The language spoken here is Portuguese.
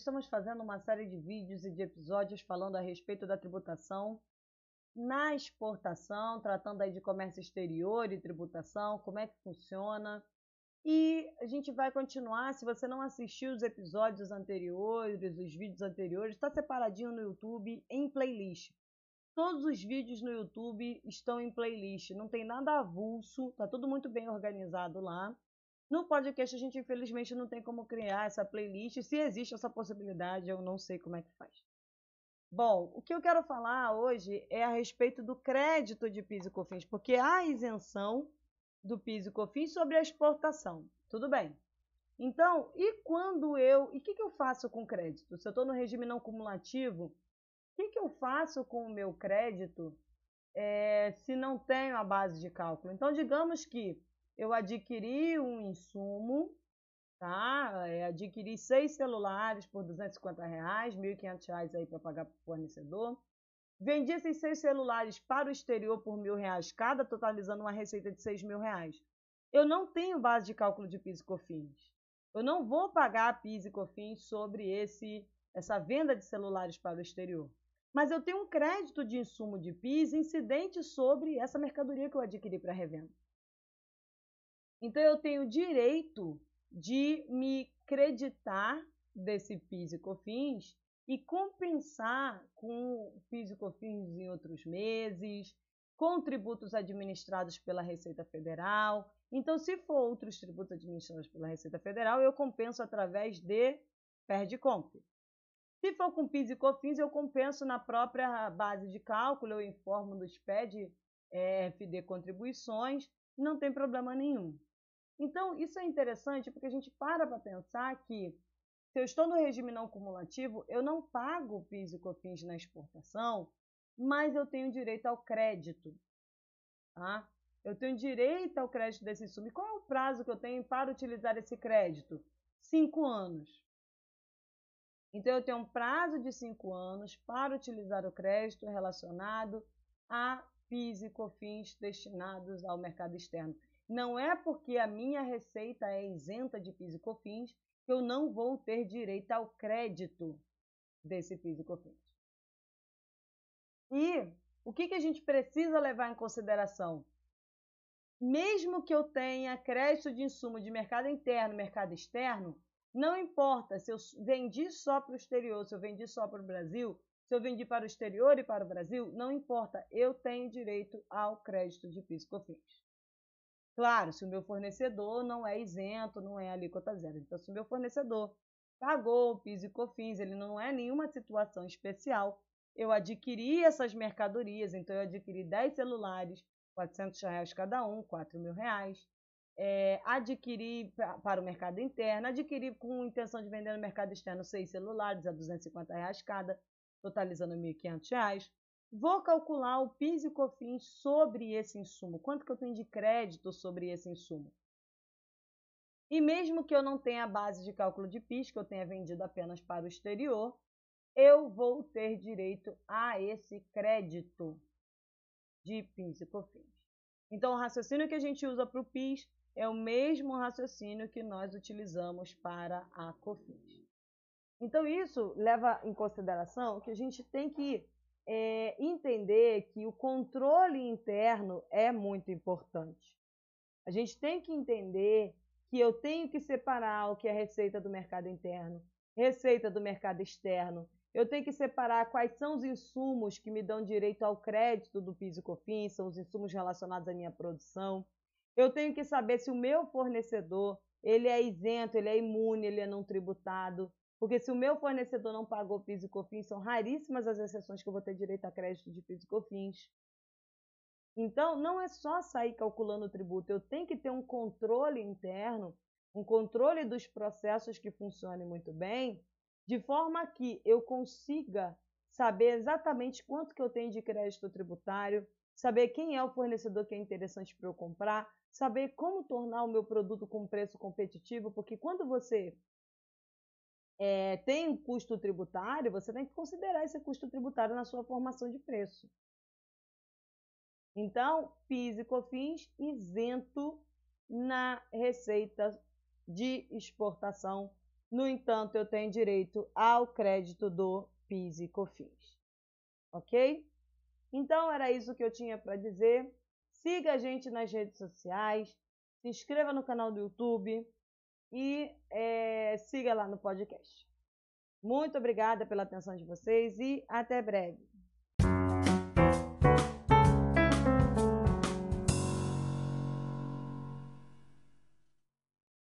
estamos fazendo uma série de vídeos e de episódios falando a respeito da tributação na exportação, tratando aí de comércio exterior e tributação, como é que funciona. E a gente vai continuar. Se você não assistiu os episódios anteriores, os vídeos anteriores, está separadinho no YouTube em playlist. Todos os vídeos no YouTube estão em playlist, não tem nada avulso, tá tudo muito bem organizado lá. No podcast, a gente infelizmente não tem como criar essa playlist. Se existe essa possibilidade, eu não sei como é que faz. Bom, o que eu quero falar hoje é a respeito do crédito de PIS e COFINS, porque há isenção do PIS e COFINS sobre a exportação. Tudo bem. Então, e quando eu. E o que, que eu faço com crédito? Se eu estou no regime não cumulativo, o que, que eu faço com o meu crédito é, se não tenho a base de cálculo? Então, digamos que eu adquiri um insumo, tá? É, adquiri seis celulares por 250 reais, 1.500 reais aí para pagar para o fornecedor. Vendi esses seis celulares para o exterior por mil reais cada, totalizando uma receita de seis mil reais. Eu não tenho base de cálculo de PIS e COFINS. Eu não vou pagar PIS e COFINS sobre esse, essa venda de celulares para o exterior. Mas eu tenho um crédito de insumo de PIS incidente sobre essa mercadoria que eu adquiri para revenda. Então eu tenho direito de me creditar desse PIS e COFINS e compensar com PIS e COFINS em outros meses, com tributos administrados pela Receita Federal. Então, se for outros tributos administrados pela Receita Federal, eu compenso através de PERDCOMP. Se for com PIS e COFINS, eu compenso na própria base de cálculo, eu informo do SPED é, FD contribuições, não tem problema nenhum. Então, isso é interessante porque a gente para para pensar que se eu estou no regime não cumulativo, eu não pago PIS e COFINS na exportação, mas eu tenho direito ao crédito. Tá? Eu tenho direito ao crédito desse insumo. Qual é o prazo que eu tenho para utilizar esse crédito? Cinco anos. Então, eu tenho um prazo de cinco anos para utilizar o crédito relacionado a PIS e COFINS destinados ao mercado externo. Não é porque a minha receita é isenta de PIS e COFINS que eu não vou ter direito ao crédito desse PIS e COFINS. E o que, que a gente precisa levar em consideração? Mesmo que eu tenha crédito de insumo de mercado interno, mercado externo, não importa se eu vendi só para o exterior, se eu vendi só para o Brasil, se eu vendi para o exterior e para o Brasil, não importa, eu tenho direito ao crédito de PIS e COFINS. Claro, se o meu fornecedor não é isento, não é alíquota zero. Então, se o meu fornecedor pagou PIS e COFINS, ele não é nenhuma situação especial, eu adquiri essas mercadorias, então eu adquiri 10 celulares, 400 reais cada um, 4 mil reais. É, adquiri para o mercado interno, adquiri com intenção de vender no mercado externo seis celulares a 250 reais cada, totalizando 1.500 reais. Vou calcular o PIS e COFINS sobre esse insumo. Quanto que eu tenho de crédito sobre esse insumo? E mesmo que eu não tenha a base de cálculo de PIS, que eu tenha vendido apenas para o exterior, eu vou ter direito a esse crédito de PIS e COFINS. Então, o raciocínio que a gente usa para o PIS é o mesmo raciocínio que nós utilizamos para a COFINS. Então, isso leva em consideração que a gente tem que é, entender que o controle interno é muito importante. A gente tem que entender que eu tenho que separar o que é receita do mercado interno, receita do mercado externo. Eu tenho que separar quais são os insumos que me dão direito ao crédito do PIS e COFINS, são os insumos relacionados à minha produção. Eu tenho que saber se o meu fornecedor ele é isento, ele é imune, ele é não tributado. Porque se o meu fornecedor não pagou PIS e COFINS, são raríssimas as exceções que eu vou ter direito a crédito de PIS e COFINS. Então, não é só sair calculando o tributo, eu tenho que ter um controle interno, um controle dos processos que funcionem muito bem, de forma que eu consiga saber exatamente quanto que eu tenho de crédito tributário, saber quem é o fornecedor que é interessante para eu comprar, saber como tornar o meu produto com preço competitivo, porque quando você é, tem um custo tributário, você tem que considerar esse custo tributário na sua formação de preço. Então, PIS e COFINS isento na receita de exportação No entanto, eu tenho direito ao crédito do PIS e COFINS. Ok? Então, era isso que eu tinha para dizer. Siga a gente nas redes sociais, se inscreva no canal do YouTube e é, siga lá no podcast. Muito obrigada pela atenção de vocês e até breve.